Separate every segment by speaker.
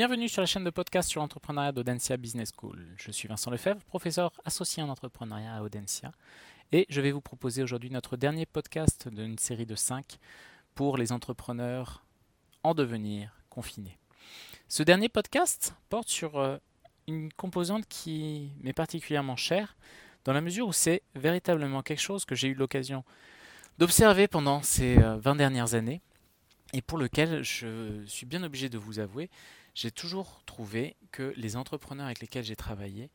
Speaker 1: Bienvenue sur la chaîne de podcast sur l'entrepreneuriat d'Audencia Business School. Je suis Vincent Lefebvre, professeur associé en entrepreneuriat à Audencia, et je vais vous proposer aujourd'hui notre dernier podcast d'une série de 5 pour les entrepreneurs en devenir confinés. Ce dernier podcast porte sur euh, une composante qui m'est particulièrement chère, dans la mesure où c'est véritablement quelque chose que j'ai eu l'occasion d'observer pendant ces 20 euh, dernières années et pour lequel je suis bien obligé de vous avouer, j'ai toujours trouvé que les entrepreneurs avec lesquels j'ai travaillé,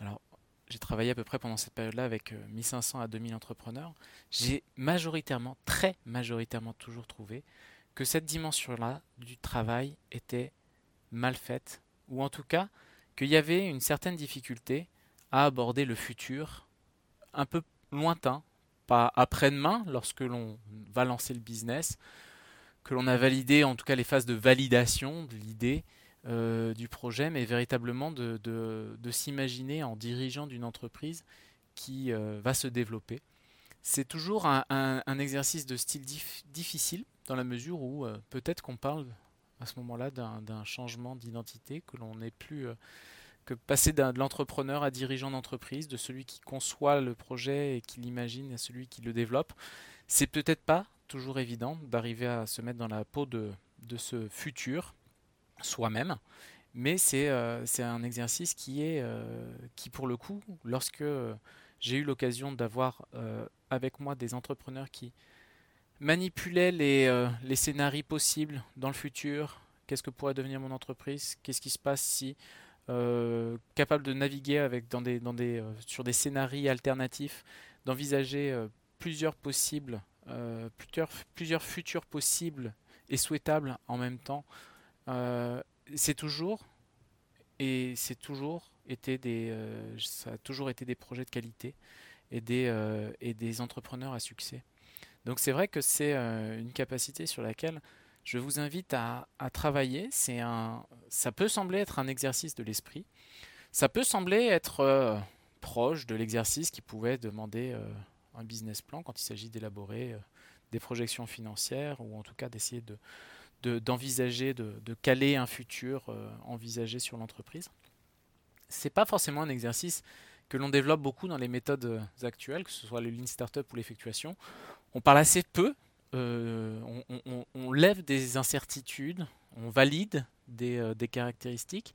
Speaker 1: alors j'ai travaillé à peu près pendant cette période-là avec 1500 euh, à 2000 entrepreneurs, j'ai majoritairement, très majoritairement toujours trouvé que cette dimension-là du travail était mal faite, ou en tout cas qu'il y avait une certaine difficulté à aborder le futur un peu lointain, pas après-demain lorsque l'on va lancer le business, que l'on a validé en tout cas les phases de validation de l'idée euh, du projet, mais véritablement de, de, s'imaginer en dirigeant d'une entreprise qui euh, va se développer. C'est toujours un, un, exercice de style difficile dans la mesure où euh, peut-être qu'on parle à ce moment-là d'un changement d'identité, que l'on n'est plus que passer de l'entrepreneur à dirigeant d'entreprise, de celui qui conçoit le projet et qui l'imagine à celui qui le développe. C'est peut-être pas toujours évident d'arriver à se mettre dans la peau de, de ce futur soi-même, mais c'est euh, un exercice qui est, euh, qui pour le coup, lorsque j'ai eu l'occasion d'avoir euh, avec moi des entrepreneurs qui manipulaient les, les scénarios possibles dans le futur, qu'est-ce que pourrait devenir mon entreprise, qu'est-ce qui se passe si capable de naviguer avec dans des, dans des, sur des scénarios alternatifs, d'envisager plusieurs possibles euh, plusieurs, plusieurs futurs possibles et souhaitables en même temps. Euh, c'est toujours et c'est toujours été des, euh, ça a toujours été des projets de qualité et des, et des entrepreneurs à succès. Donc c'est vrai que c'est une capacité sur laquelle je vous invite à, à travailler. C'est un, ça peut sembler être un exercice de l'esprit. Ça peut sembler être proche de l'exercice qui pouvait demander un business plan quand il s'agit d'élaborer euh, des projections financières ou en tout cas d'essayer de, d'envisager, de, caler un futur euh, envisagé sur l'entreprise. C'est pas forcément un exercice que l'on développe beaucoup dans les méthodes euh, actuelles, que ce soit le Lean Startup ou l'effectuation. On parle assez peu, on, lève des incertitudes, on valide des caractéristiques,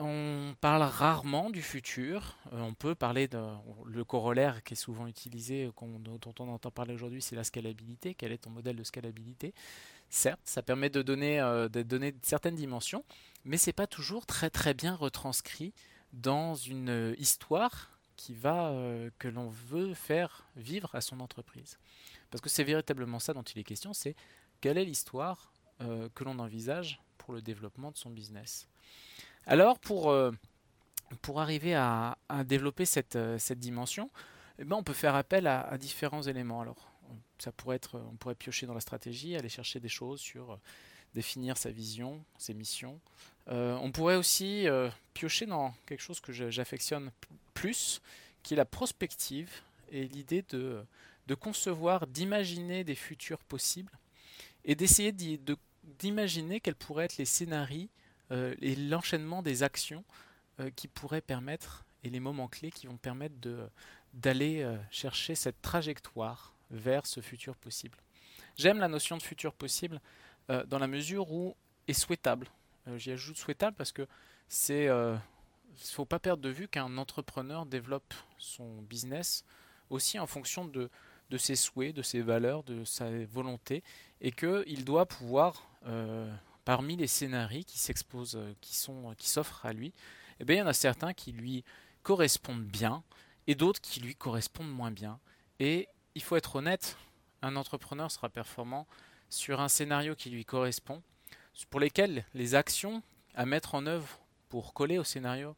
Speaker 1: on parle rarement du futur. Euh, on peut parler de le corollaire qui est souvent utilisé, dont on entend parler aujourd'hui, c'est la scalabilité. Quel est ton modèle de scalabilité? Certes, ça permet de donner, euh, de certaines dimensions, mais c'est pas toujours très très bien retranscrit dans une histoire qui va euh, que l'on veut faire vivre à son entreprise. Parce que c'est véritablement ça dont il est question, c'est quelle est l'histoire que l'on envisage pour le développement de son business. Alors, pour, euh, pour arriver à, développer cette, euh, cette dimension, eh ben, on peut faire appel à, différents éléments. Alors, ça pourrait être, on pourrait piocher dans la stratégie, aller chercher des choses sur euh, définir sa vision, ses missions. on pourrait aussi piocher dans quelque chose que j'affectionne plus, qui est la prospective et l'idée de, de concevoir, d'imaginer des futurs possibles et d'essayer d'imaginer quels pourraient être les scénarios et l'enchaînement des actions euh, qui pourraient permettre, et les moments clés qui vont permettre d'aller euh, chercher cette trajectoire vers ce futur possible. J'aime la notion de futur possible dans la mesure où est souhaitable. J'y ajoute souhaitable parce que c'est faut pas perdre de vue qu'un entrepreneur développe son business aussi en fonction de, de, ses souhaits, de ses valeurs, de sa volonté, et qu'il doit pouvoir parmi les scénarios qui s'exposent, euh, qui sont, qui s'offrent à lui, eh bien, il y en a certains qui lui correspondent bien et d'autres qui lui correspondent moins bien. Et il faut être honnête, un entrepreneur sera performant sur un scénario qui lui correspond, pour lesquels les actions à mettre en œuvre pour coller au scénario,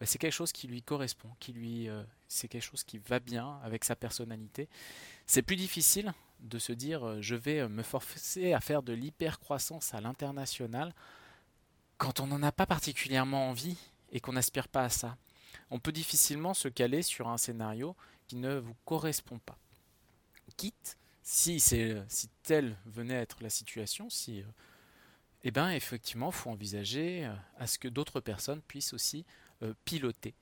Speaker 1: ben, c'est quelque chose qui lui correspond, qui lui, euh, c'est quelque chose qui va bien avec sa personnalité. C'est plus difficile de se dire euh, je vais euh, me forcer à faire de l'hypercroissance à l'international quand on n'en a pas particulièrement envie et qu'on n'aspire pas à ça. On peut difficilement se caler sur un scénario qui ne vous correspond pas. Quitte, si, c'est, si telle venait être la situation, si eh bien effectivement, il faut envisager à ce que d'autres personnes puissent aussi piloter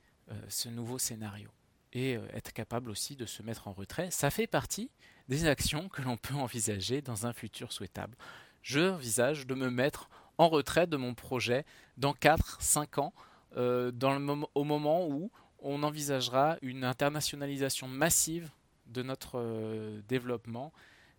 Speaker 1: ce nouveau scénario et être capable aussi de se mettre en retrait. Ça fait partie des actions que l'on peut envisager dans un futur souhaitable. Je envisage de me mettre en retrait de mon projet dans 4-5 ans, le au moment où on envisagera une internationalisation massive de notre euh, développement,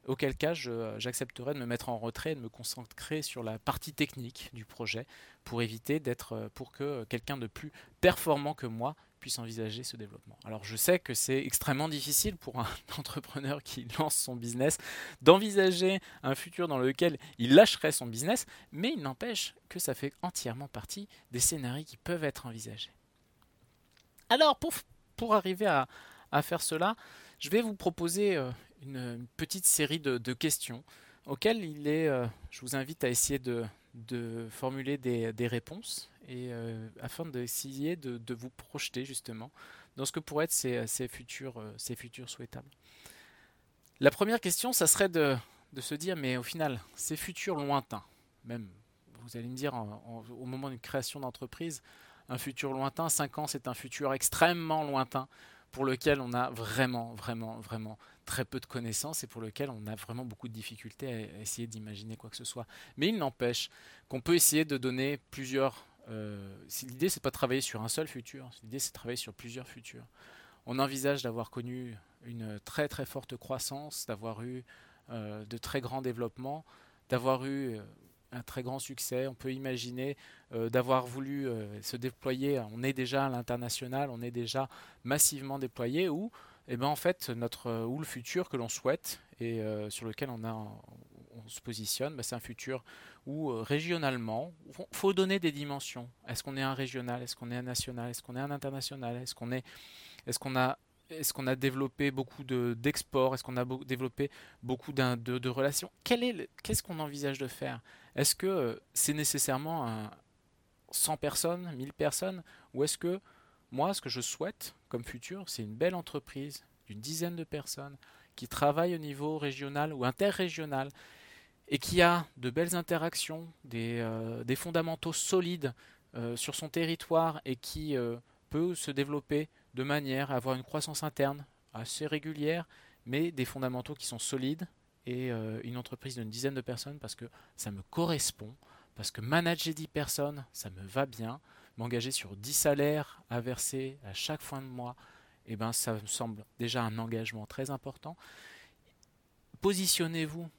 Speaker 1: auquel cas j'accepterai de me mettre en retrait et de me concentrer sur la partie technique du projet pour éviter d'être, euh, pour que quelqu'un de plus performant que moi puisse envisager ce développement. Alors je sais que c'est extrêmement difficile pour un entrepreneur qui lance son business d'envisager un futur dans lequel il lâcherait son business, mais il n'empêche que ça fait entièrement partie des scénarios qui peuvent être envisagés. Alors pour, pour arriver à, à faire cela, je vais vous proposer euh, une, petite série de, questions auxquelles il est, euh, je vous invite à essayer de, formuler des, réponses et euh, afin d'essayer de, de, vous projeter justement dans ce que pourraient être ces, futurs, ces futurs souhaitables. La première question, ça serait de, se dire, mais au final, ces futurs lointains, même, vous allez me dire, au moment d'une création d'entreprise, un futur lointain, 5 ans, c'est un futur extrêmement lointain pour lequel on a vraiment, vraiment, vraiment très peu de connaissances et pour lequel on a vraiment beaucoup de difficultés à essayer d'imaginer quoi que ce soit. Mais il n'empêche qu'on peut essayer de donner plusieurs. Euh, l'idée, c'est pas de travailler sur un seul futur. L'idée, c'est de travailler sur plusieurs futurs. On envisage d'avoir connu une très très forte croissance, d'avoir eu euh, de très grands développements, d'avoir eu euh, un très grand succès. On peut imaginer d'avoir voulu se déployer. On est déjà à l'international, on est déjà massivement déployé. Ou, eh ben, en fait, notre ou le futur que l'on souhaite et sur lequel on, a, on se positionne, ben, c'est un futur où régionalement, il faut donner des dimensions. Est-ce qu'on est un régional? Est-ce qu'on est un national? Est-ce qu'on est un international? Est-ce qu'on est, est-ce a est-ce a développé beaucoup d'exports? Est-ce qu'on a développé beaucoup de, de, relations? Qu'est-ce qu'on envisage de faire? Est-ce que euh, c'est nécessairement un 100 personnes, 1000 personnes? Ou est-ce que moi, ce que je souhaite comme futur, c'est une belle entreprise d'une dizaine de personnes qui travaillent au niveau régional ou interrégional et qui a de belles interactions, des, euh, fondamentaux solides euh, sur son territoire et qui peut se développer de manière à avoir une croissance interne assez régulière, mais des fondamentaux qui sont solides, et euh, une entreprise d'une dizaine de personnes parce que ça me correspond, parce que manager 10 personnes, ça me va bien. M'engager sur 10 salaires à verser à chaque fin de mois, eh ben, ça me semble déjà un engagement très important. Positionnez-vous.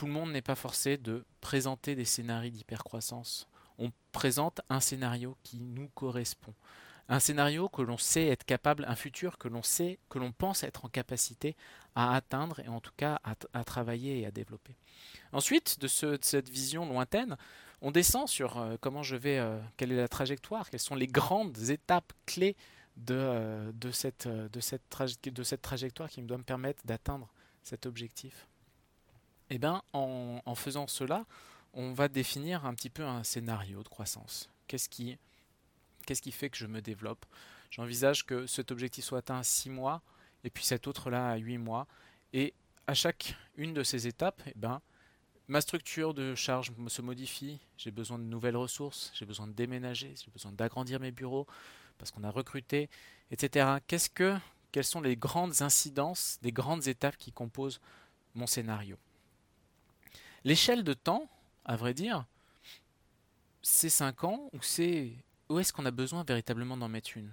Speaker 1: Tout le monde n'est pas forcé de présenter des scénarios d'hypercroissance. On présente un scénario qui nous correspond un scénario que l'on sait être capable, un futur que l'on sait, que l'on pense être en capacité à atteindre et en tout cas à, travailler et à développer. Ensuite, de, cette vision lointaine, on descend sur euh, comment je vais, euh, quelle est la trajectoire, quelles sont les grandes étapes clés de, euh, cette, cette trajectoire qui me doit me permettre d'atteindre cet objectif. Eh bien, en, faisant cela, on va définir un petit peu un scénario de croissance. Qu'est-ce qui Qu'est-ce qui fait que je me développe? J'envisage que cet objectif soit atteint à 6 mois et puis cet autre-là à 8 mois. Et à chaque une de ces étapes, eh ben, ma structure de charge se modifie, j'ai besoin de nouvelles ressources, j'ai besoin de déménager, j'ai besoin d'agrandir mes bureaux parce qu'on a recruté, etc. Qu'est-ce que, quelles sont les grandes incidences, les grandes étapes qui composent mon scénario? L'échelle de temps, à vrai dire, c'est 5 ans ou c'est où est-ce qu'on a besoin véritablement d'en mettre une?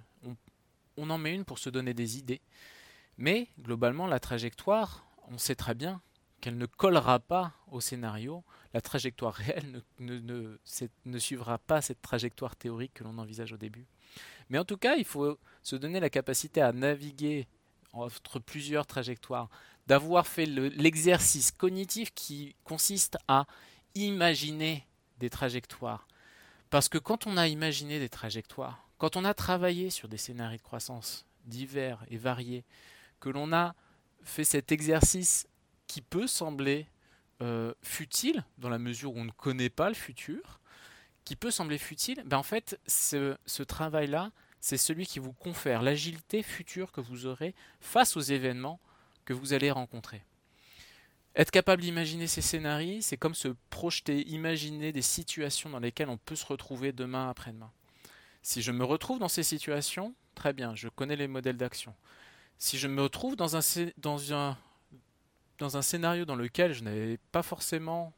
Speaker 1: On, en met une pour se donner des idées, mais globalement la trajectoire, on sait très bien qu'elle ne collera pas au scénario, la trajectoire réelle ne, ne, suivra pas cette trajectoire théorique que l'on envisage au début. Mais en tout cas, il faut se donner la capacité à naviguer entre plusieurs trajectoires, d'avoir fait l'exercice cognitif qui consiste à imaginer des trajectoires, parce que quand on a imaginé des trajectoires, quand on a travaillé sur des scénarios de croissance divers et variés, que l'on a fait cet exercice qui peut sembler euh, futile dans la mesure où on ne connaît pas le futur, qui peut sembler futile, ben en fait, ce, ce travail-là, c'est celui qui vous confère l'agilité future que vous aurez face aux événements que vous allez rencontrer. Être capable d'imaginer ces scénarios, c'est comme se projeter, imaginer des situations dans lesquelles on peut se retrouver demain après-demain. Si je me retrouve dans ces situations, très bien, je connais les modèles d'action. Si je me retrouve dans un, dans un, dans un scénario dans lequel je n'avais pas forcément,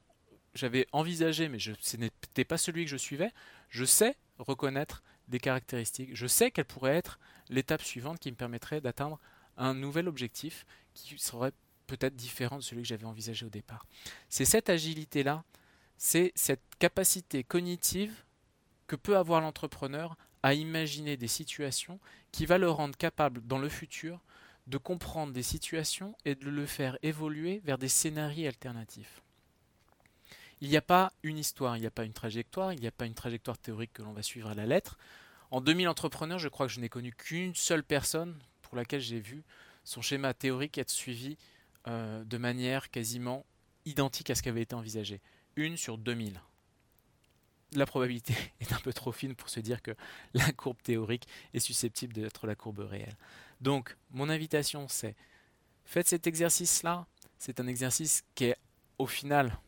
Speaker 1: j'avais envisagé, mais je, ce n'était pas celui que je suivais, je sais reconnaître des caractéristiques, je sais quelle pourrait être l'étape suivante qui me permettrait d'atteindre un nouvel objectif qui serait peut-être différent de celui que j'avais envisagé au départ. C'est cette agilité-là, c'est cette capacité cognitive que peut avoir l'entrepreneur à imaginer des situations qui va le rendre capable dans le futur de comprendre des situations et de le faire évoluer vers des scénarios alternatifs. Il n'y a pas une histoire, il n'y a pas une trajectoire, il n'y a pas une trajectoire théorique que l'on va suivre à la lettre. En 2000 entrepreneurs, je crois que je n'ai connu qu'une seule personne pour laquelle j'ai vu son schéma théorique être suivi euh, de manière quasiment identique à ce qui avait été envisagé. Une sur 2000. La probabilité est un peu trop fine pour se dire que la courbe théorique est susceptible d'être la courbe réelle. Donc, mon invitation, c'est faites cet exercice-là. C'est un exercice qui est au final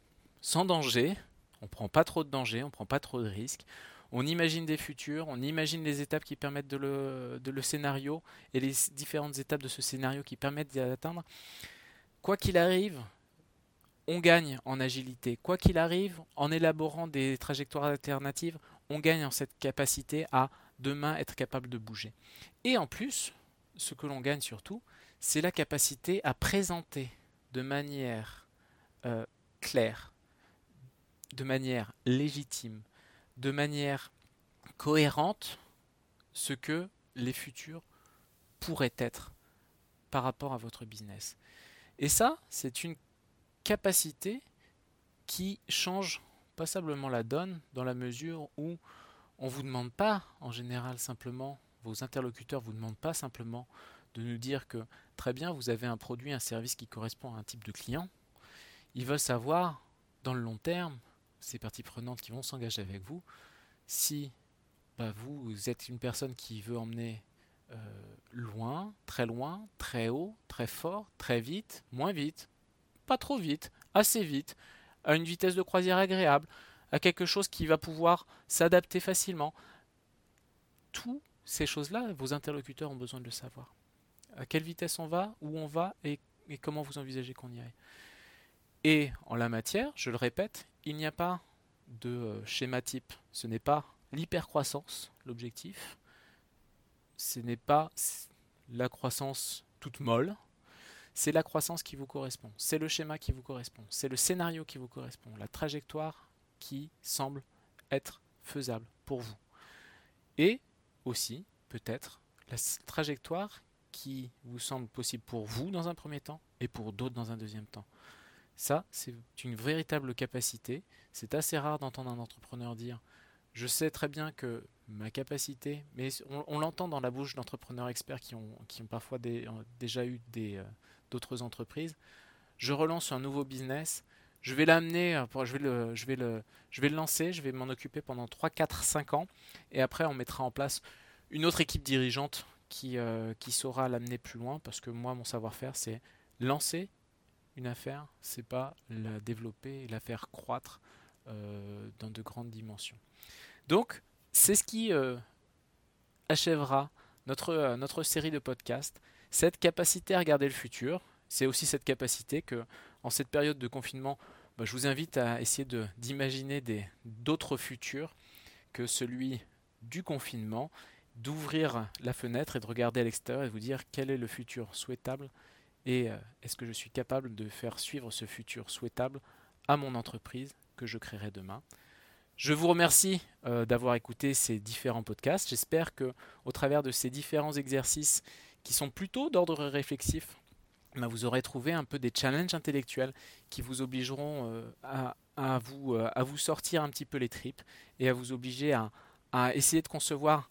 Speaker 1: sans danger. On ne prend pas trop de danger, on ne prend pas trop de risques on imagine des futurs, on imagine les étapes qui permettent de le, scénario et les différentes étapes de ce scénario qui permettent d'y atteindre. Quoi qu'il arrive, on gagne en agilité. Quoi qu'il arrive, en élaborant des trajectoires alternatives, on gagne en cette capacité à demain être capable de bouger. Et en plus, ce que l'on gagne surtout, c'est la capacité à présenter de manière euh, claire, de manière légitime, de manière cohérente ce que les futurs pourraient être par rapport à votre business. Et ça, c'est une capacité qui change passablement la donne dans la mesure où on ne vous demande pas en général simplement, vos interlocuteurs ne vous demandent pas simplement de nous dire que très bien, vous avez un produit, un service qui correspond à un type de client. Ils veulent savoir, dans le long terme, ces parties prenantes qui vont s'engager avec vous, si bah, vous, êtes une personne qui veut emmener euh, loin, très loin, très haut, très fort, très vite, moins vite, pas trop vite, assez vite, à une vitesse de croisière agréable, à quelque chose qui va pouvoir s'adapter facilement. Toutes ces choses-là, vos interlocuteurs ont besoin de le savoir. À quelle vitesse on va, où on va et comment vous envisagez qu'on y aille. Et en la matière, je le répète, il n'y a pas de euh, schéma type. Ce n'est pas l'hypercroissance, l'objectif. Ce n'est pas la croissance toute molle. C'est la croissance qui vous correspond. C'est le schéma qui vous correspond. C'est le scénario qui vous correspond. La trajectoire qui semble être faisable pour vous. Et aussi, peut-être, la trajectoire qui vous semble possible pour vous dans un premier temps et pour d'autres dans un deuxième temps. Ça, c'est une véritable capacité. C'est assez rare d'entendre un entrepreneur dire Je sais très bien que ma capacité, mais on, l'entend dans la bouche d'entrepreneurs experts qui ont, qui ont parfois euh, déjà eu euh, d'autres entreprises. Je relance un nouveau business, je vais l'amener, euh, je, vais le, je, je vais le lancer, je vais m'en occuper pendant 3, 4, 5 ans, et après on mettra en place une autre équipe dirigeante qui, qui saura l'amener plus loin, parce que moi, mon savoir-faire, c'est lancer une affaire, c'est pas la développer et la faire croître euh, dans de grandes dimensions. Donc, c'est ce qui euh, achèvera notre, euh, notre série de podcasts. Cette capacité à regarder le futur, c'est aussi cette capacité que, en cette période de confinement, bah, je vous invite à essayer d'imaginer d'autres futurs que celui du confinement, d'ouvrir la fenêtre et de regarder à l'extérieur et de vous dire quel est le futur souhaitable et euh, est-ce que je suis capable de faire suivre ce futur souhaitable à mon entreprise que je créerai demain? Je vous remercie euh, d'avoir écouté ces différents podcasts. J'espère que au travers de ces différents exercices qui sont plutôt d'ordre réflexif, bah, vous aurez trouvé un peu des challenges intellectuels qui vous obligeront euh, à, vous, sortir un petit peu les tripes et à vous obliger à essayer de concevoir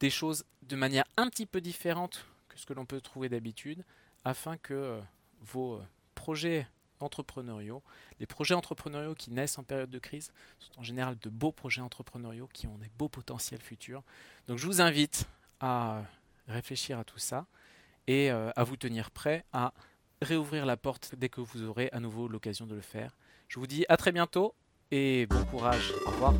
Speaker 1: des choses de manière un petit peu différente que ce que l'on peut trouver d'habitude, afin que euh, vos euh, projets entrepreneuriaux, les projets entrepreneuriaux qui naissent en période de crise, sont en général de beaux projets entrepreneuriaux qui ont des beaux potentiels futurs. Donc je vous invite à réfléchir à tout ça et euh, à vous tenir prêt à réouvrir la porte dès que vous aurez à nouveau l'occasion de le faire. Je vous dis à très bientôt et bon courage. Au revoir.